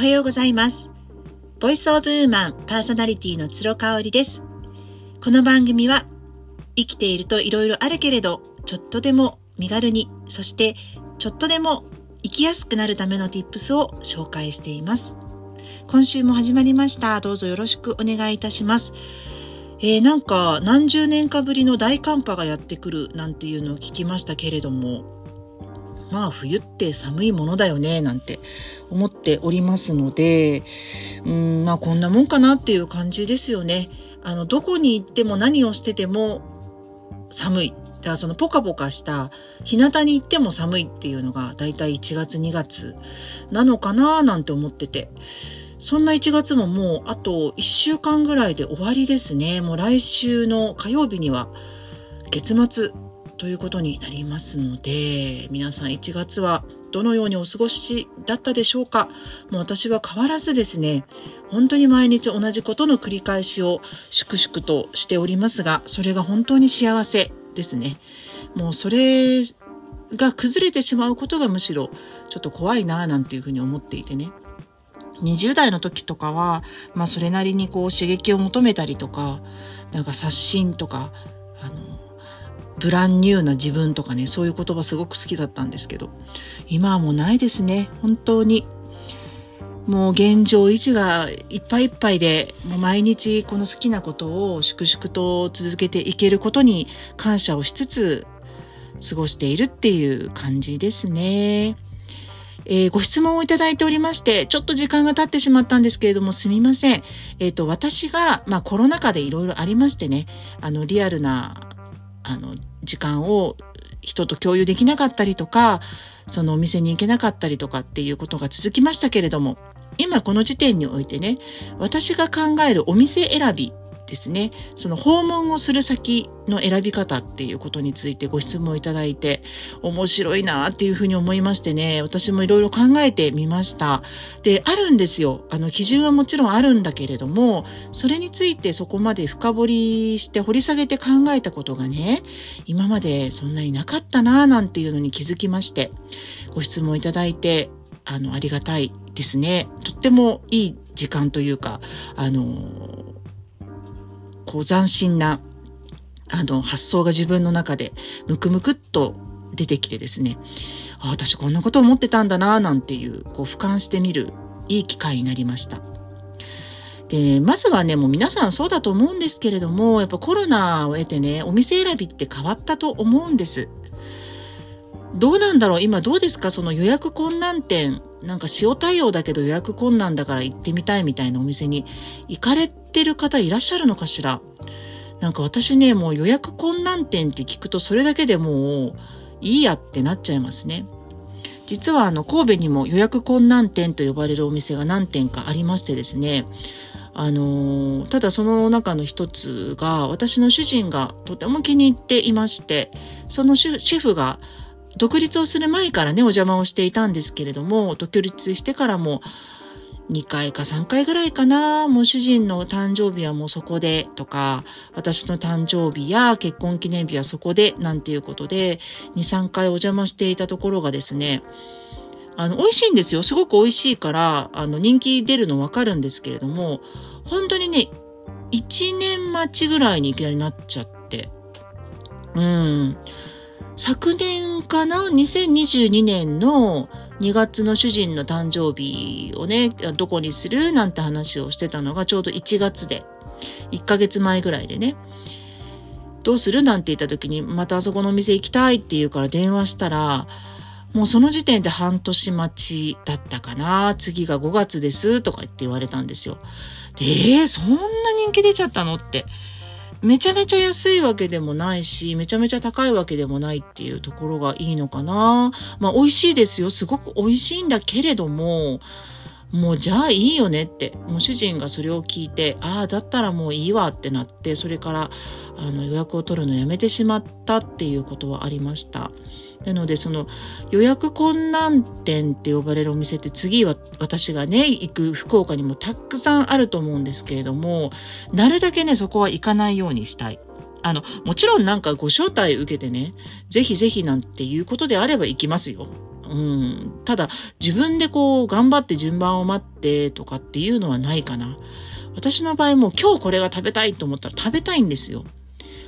おはようございます。ボイスオブウーマンパーソナリティの鶴香織です。この番組は生きていると色々あるけれど、ちょっとでも身軽に、そしてちょっとでも生きやすくなるための tips を紹介しています。今週も始まりました。どうぞよろしくお願いいたします。えー、なんか何十年かぶりの大寒波がやってくるなんていうのを聞きましたけれども、まあ冬って寒いものだよねなんて思っておりますので、うん、まあこんなもんかなっていう感じですよね。あの、どこに行っても何をしてても寒い。だからそのポカポカした日向に行っても寒いっていうのがだいたい1月2月なのかななんて思ってて。そんな1月ももうあと1週間ぐらいで終わりですね。もう来週の火曜日には月末ということになりますので、皆さん1月はどのようにお過ごしだったでしょうか？もう私は変わらずですね、本当に毎日同じことの繰り返しを粛々としておりますが、それが本当に幸せですね。もうそれが崩れてしまうことがむしろちょっと怖いなぁなんていうふうに思っていてね。20代の時とかは、まあそれなりにこう刺激を求めたりとか、なんか刷新とか、あの、ブランニューな自分とかね、そういう言葉すごく好きだったんですけど、今はもうないですね。本当に。もう現状維持がいっぱいいっぱいで、もう毎日この好きなことを粛々と続けていけることに感謝をしつつ過ごしているっていう感じですね。えー、ご質問をいただいておりまして、ちょっと時間が経ってしまったんですけれども、すみません。えっ、ー、と、私が、まあ、コロナ禍でいろいろありましてね、あの、リアルなあの時間を人と共有できなかったりとかそのお店に行けなかったりとかっていうことが続きましたけれども今この時点においてね私が考えるお店選びですね。その訪問をする先の選び方っていうことについてご質問いただいて面白いなっていうふうに思いましてね。私もいろいろ考えてみました。であるんですよ。あの基準はもちろんあるんだけれどもそれについてそこまで深掘りして掘り下げて考えたことがね今までそんなになかったななんていうのに気づきましてご質問いただいてあのありがたいですね。とってもいい時間というかあのこう斬新なあの発想が自分の中でムクムクっと出てきてですねあ私こんなこと思ってたんだななんていうこう俯瞰してみるいい機会になりました。でまずはねもう皆さんそうだと思うんですけれどもやっぱコロナを得てねお店選びって変わったと思うんです。どうなんだろう？今どうですか？その予約困難点なんか塩対応だけど予約困難だから行ってみたいみたいなお店に行かれてる方いらっしゃるのかしら？なんか私ねもう予約困難点って聞くとそれだけでもういいやってなっちゃいますね。実はあの神戸にも予約困難店と呼ばれるお店が何店かありましてですね。あのただその中の一つが私の主人がとても気に入っていましてそのシェフが独立をする前からね、お邪魔をしていたんですけれども、独立してからも2回か3回ぐらいかな、もう主人の誕生日はもうそこでとか、私の誕生日や結婚記念日はそこでなんていうことで、2、3回お邪魔していたところがですね、あの、美味しいんですよ。すごく美味しいから、あの、人気出るのわかるんですけれども、本当にね、1年待ちぐらいにいきなりなっちゃって、うん。昨年かな ?2022 年の2月の主人の誕生日をね、どこにする？なんて話をしてたのがちょうど1月で、1ヶ月前ぐらいでね、どうする？なんて言った時に、またあそこのお店行きたいって言うから電話したら、もうその時点で半年待ちだったかな。次が5月ですとか言って言われたんですよ。で、そんな人気出ちゃったの？ってめちゃめちゃ安いわけでもないし、めちゃめちゃ高いわけでもないっていうところがいいのかな。まあ美味しいですよ。すごく美味しいんだけれども、もうじゃあいいよねって、もう主人がそれを聞いて、ああ、だったらもういいわってなって、それからあの予約を取るのやめてしまったっていうことはありました。なのでその予約困難店って呼ばれるお店って次は私がね行く福岡にもたくさんあると思うんですけれどもなるだけねそこは行かないようにしたい。あの、もちろんなんかご招待受けてね、ぜひぜひなんていうことであれば行きますよ。うん。ただ、自分でこう、頑張って順番を待ってとかっていうのはないかな。私の場合も今日これが食べたいと思ったら食べたいんですよ。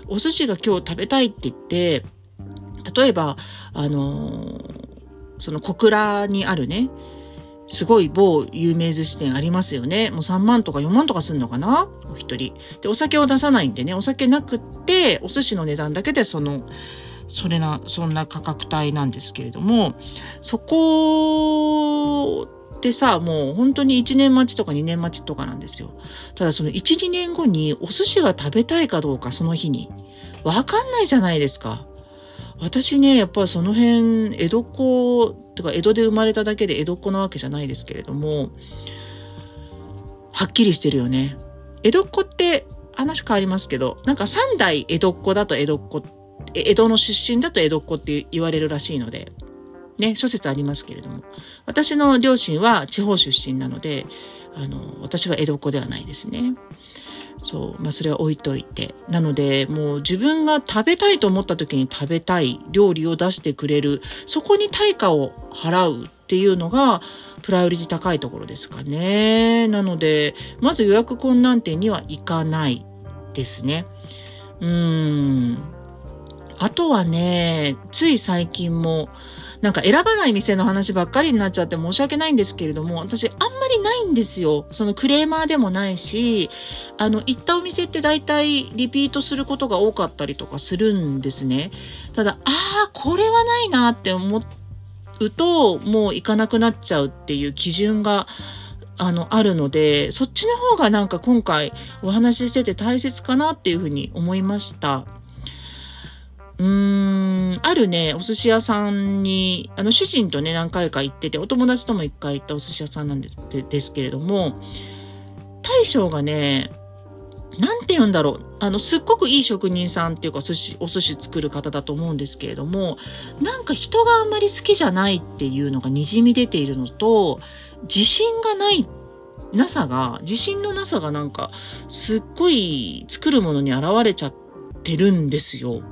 お寿司が今日食べたいって言って、例えば、あのー、その小倉にあるね、すごい某有名寿司店ありますよね。もう3万とか4万とかすんのかな？お一人。で、お酒を出さないんでね、お酒なくって、お寿司の値段だけでその、それな、そんな価格帯なんですけれども、そこってさ、もう本当に1年待ちとか2年待ちとかなんですよ。ただその1、2年後にお寿司が食べたいかどうか、その日に。わかんないじゃないですか。私ね、やっぱその辺、江戸っ子、とか江戸で生まれただけで江戸っ子なわけじゃないですけれども、はっきりしてるよね。江戸っ子って話変わりますけど、なんか三代江戸っ子だと江戸っ子、江戸の出身だと江戸っ子って言われるらしいので、ね、諸説ありますけれども、私の両親は地方出身なので、あの、私は江戸っ子ではないですね。そう。まあ、それは置いといて。なので、もう自分が食べたいと思った時に食べたい料理を出してくれる、そこに対価を払うっていうのが、プライオリティ高いところですかね。なので、まず予約困難店には行かないですね。うーん。あとはね、つい最近も、なんか選ばない店の話ばっかりになっちゃって申し訳ないんですけれども、私あんまりないんですよ。そのクレーマーでもないし、あの、行ったお店って大体リピートすることが多かったりとかするんですね。ただ、ああ、これはないなって思うと、もう行かなくなっちゃうっていう基準が、あの、あるので、そっちの方がなんか今回お話ししてて大切かなっていうふうに思いました。うーん、あるね、お寿司屋さんに、あの、主人とね、何回か行ってて、お友達とも一回行ったお寿司屋さんなんですですけれども、大将がね、なんて言うんだろう。あの、すっごくいい職人さんっていうか、寿司、お寿司作る方だと思うんですけれども、なんか人があんまり好きじゃないっていうのが滲み出ているのと、自信がないなさが、自信のなさがなんか、すっごい作るものに現れちゃってるんですよ。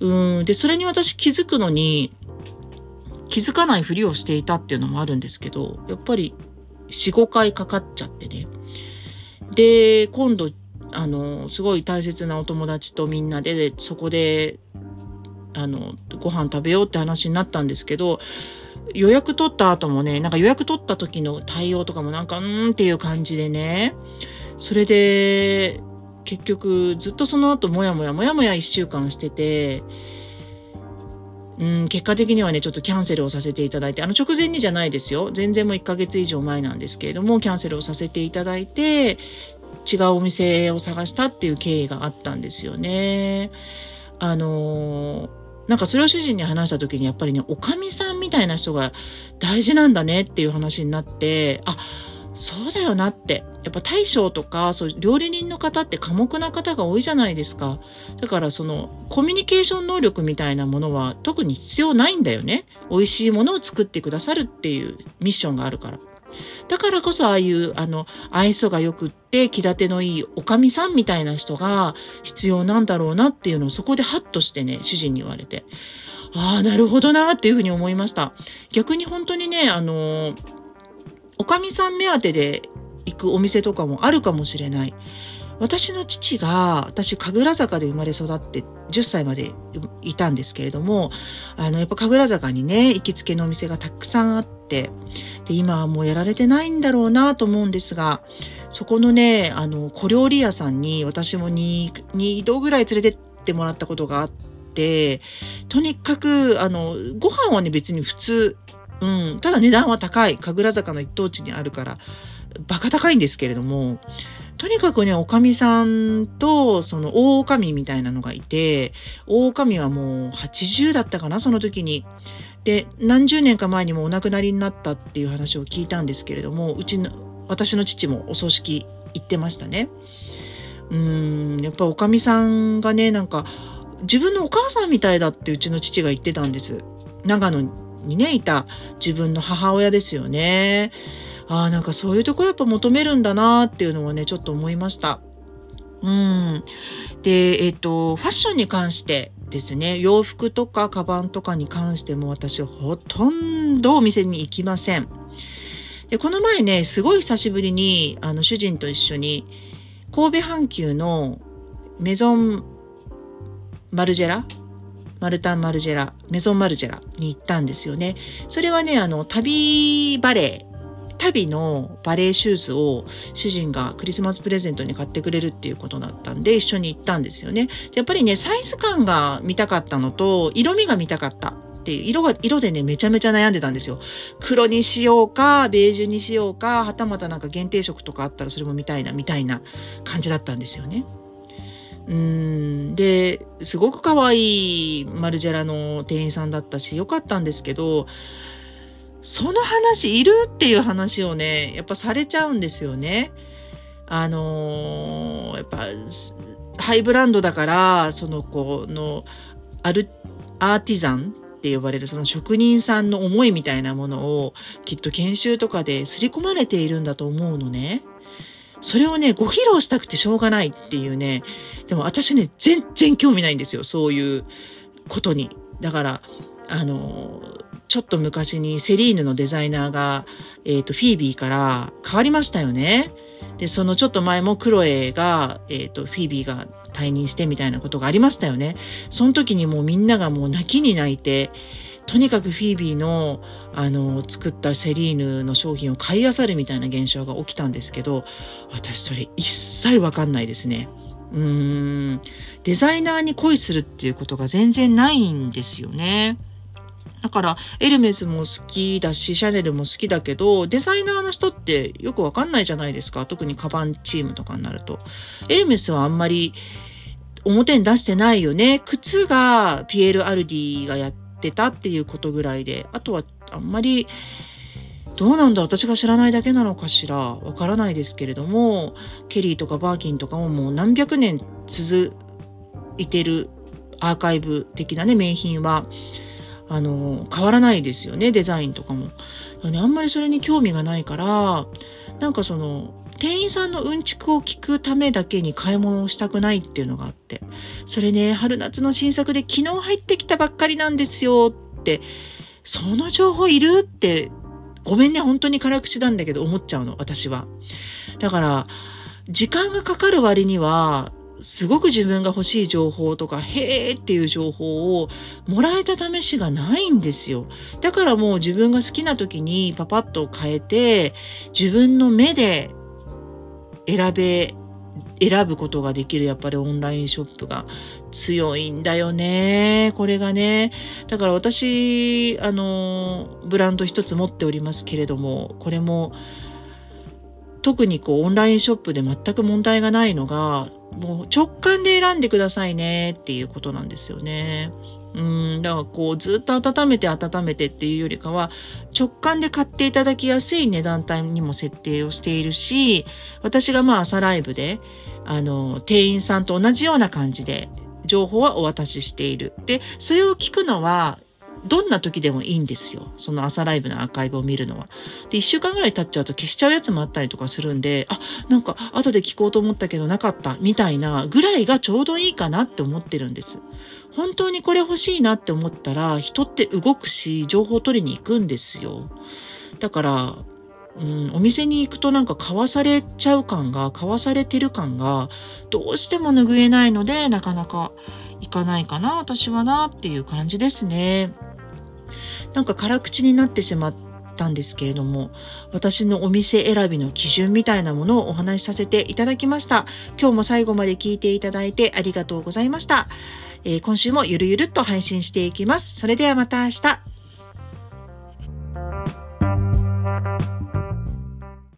うん。で、それに私気づくのに、気づかないふりをしていたっていうのもあるんですけど、やっぱり4、5回かかっちゃってね。で、今度、あの、すごい大切なお友達とみんなで、そこで、あの、ご飯食べようって話になったんですけど、予約取った後もね、なんか予約取った時の対応とかもなんか、うーんっていう感じでね、それで、結局ずっとその後もやもやもやもや一週間してて、うん、結果的にはね、ちょっとキャンセルをさせていただいて、あの直前にじゃないですよ。全然もう1ヶ月以上前なんですけれども、キャンセルをさせていただいて、違うお店を探したっていう経緯があったんですよね。あのなんかそれを主人に話した時にやっぱりね、おかみさんみたいな人が大事なんだねっていう話になって、あ、そうだよなって。やっぱ大将とか、そう、料理人の方って寡黙な方が多いじゃないですか。だからその、コミュニケーション能力みたいなものは特に必要ないんだよね。美味しいものを作ってくださるっていうミッションがあるから。だからこそああいう、あの、愛想が良くって、気立てのいいおかみさんみたいな人が必要なんだろうなっていうのをそこでハッとしてね、主人に言われて。ああ、なるほどなっていうふうに思いました。逆に本当にね、あのおかみさん目当てで行くお店とかもあるかもしれない。私の父が、私、神楽坂で生まれ育って10歳までいたんですけれども、あの、やっぱ神楽坂にね、行きつけのお店がたくさんあって、で、今はもうやられてないんだろうなと思うんですが、そこのね、あの、小料理屋さんに私も 2, 2度ぐらい連れてってもらったことがあって、とにかく、あの、ご飯はね、別に普通、うん。ただ値段は高い。神楽坂の一等地にあるから、バカ高いんですけれども、とにかくね、おかみさんと、その、大おかみみたいなのがいて、大おかみはもう80だったかな、その時に。で、何十年か前にもお亡くなりになったっていう話を聞いたんですけれども、うちの、私の父もお葬式行ってましたね。うん、やっぱおかみさんがね、なんか、自分のお母さんみたいだってうちの父が言ってたんです。長野にね、いた自分の母親ですよね。ああ、なんかそういうところやっぱ求めるんだなっていうのはね、ちょっと思いました。うん。で、えっ、ー、と、ファッションに関してですね。洋服とかカバンとかに関しても私ほとんどお店に行きません。で、この前ね、すごい久しぶりに、あの、主人と一緒に、神戸阪急のメゾンマルジェラマルタン・マルジェラ、メゾン・マルジェラに行ったんですよね。それはね、あの、旅バレー、旅のバレーシューズを主人がクリスマスプレゼントに買ってくれるっていうことだったんで一緒に行ったんですよね。やっぱりね、サイズ感が見たかったのと、色味が見たかったっていう、色が、色でね、めちゃめちゃ悩んでたんですよ。黒にしようか、ベージュにしようか、はたまたなんか限定色とかあったらそれも見たいな、みたいな感じだったんですよね。うんで、すごく可愛いマルジェラの店員さんだったし、よかったんですけど、その話いるっていう話をね、やっぱされちゃうんですよね。あのー、やっぱ、ハイブランドだから、その子の、アル、アーティザンって呼ばれるその職人さんの思いみたいなものをきっと研修とかで刷り込まれているんだと思うのね。それをね、ご披露したくてしょうがないっていうね。でも私ね、全然興味ないんですよ。そういうことに。だから、あの、ちょっと昔にセリーヌのデザイナーが、えっ、ー、と、フィービーから変わりましたよね。で、そのちょっと前もクロエが、えっ、ー、と、フィービーが退任してみたいなことがありましたよね。その時にもうみんながもう泣きに泣いて、とにかくフィービーの、あの、作ったセリーヌの商品を買い漁るみたいな現象が起きたんですけど、私それ一切わかんないですね。うーん。デザイナーに恋するっていうことが全然ないんですよね。だから、エルメスも好きだし、シャネルも好きだけど、デザイナーの人ってよくわかんないじゃないですか。特にカバンチームとかになると。エルメスはあんまり表に出してないよね。靴がピエール・アルディがやってたっていうことぐらいで、あとはあんまり、どうなんだ私が知らないだけなのかしらわからないですけれども、ケリーとかバーキンとかももう何百年続いてるアーカイブ的なね、名品は、あの、変わらないですよね、デザインとかも。ね、あんまりそれに興味がないから、なんかその、店員さんのうんちくを聞くためだけに買い物をしたくないっていうのがあって。それね、春夏の新作で昨日入ってきたばっかりなんですよって、その情報いるって、ごめんね、本当に辛口なんだけど思っちゃうの、私は。だから、時間がかかる割には、すごく自分が欲しい情報とか、へーっていう情報をもらえた試しがないんですよ。だからもう自分が好きな時にパパッと変えて、自分の目で選べ、選ぶことができるやっぱりオンラインショップが強いんだよね。これがね。だから私、あの、ブランド一つ持っておりますけれども、これも特にこうオンラインショップで全く問題がないのが、もう直感で選んでくださいねっていうことなんですよね。うん、だからこうずっと温めて温めてっていうよりかは直感で買っていただきやすい値段帯にも設定をしているし、私がまあ朝ライブで、あの、店員さんと同じような感じで情報はお渡ししている。で、それを聞くのはどんな時でもいいんですよ。その朝ライブのアーカイブを見るのは。で、一週間ぐらい経っちゃうと消しちゃうやつもあったりとかするんで、あ、なんか後で聞こうと思ったけどなかったみたいなぐらいがちょうどいいかなって思ってるんです。本当にこれ欲しいなって思ったら人って動くし、情報を取りに行くんですよ。だから、うん、お店に行くとなんか買わされちゃう感が、買わされてる感がどうしても拭えないので、なかなか行かないかな、私はなっていう感じですね。なんか辛口になってしまってたんですけれども、私のお店選びの基準みたいなものをお話しさせていただきました。今日も最後まで聞いていただいてありがとうございました。えー、今週もゆるゆるっと配信していきます。それではまた明日。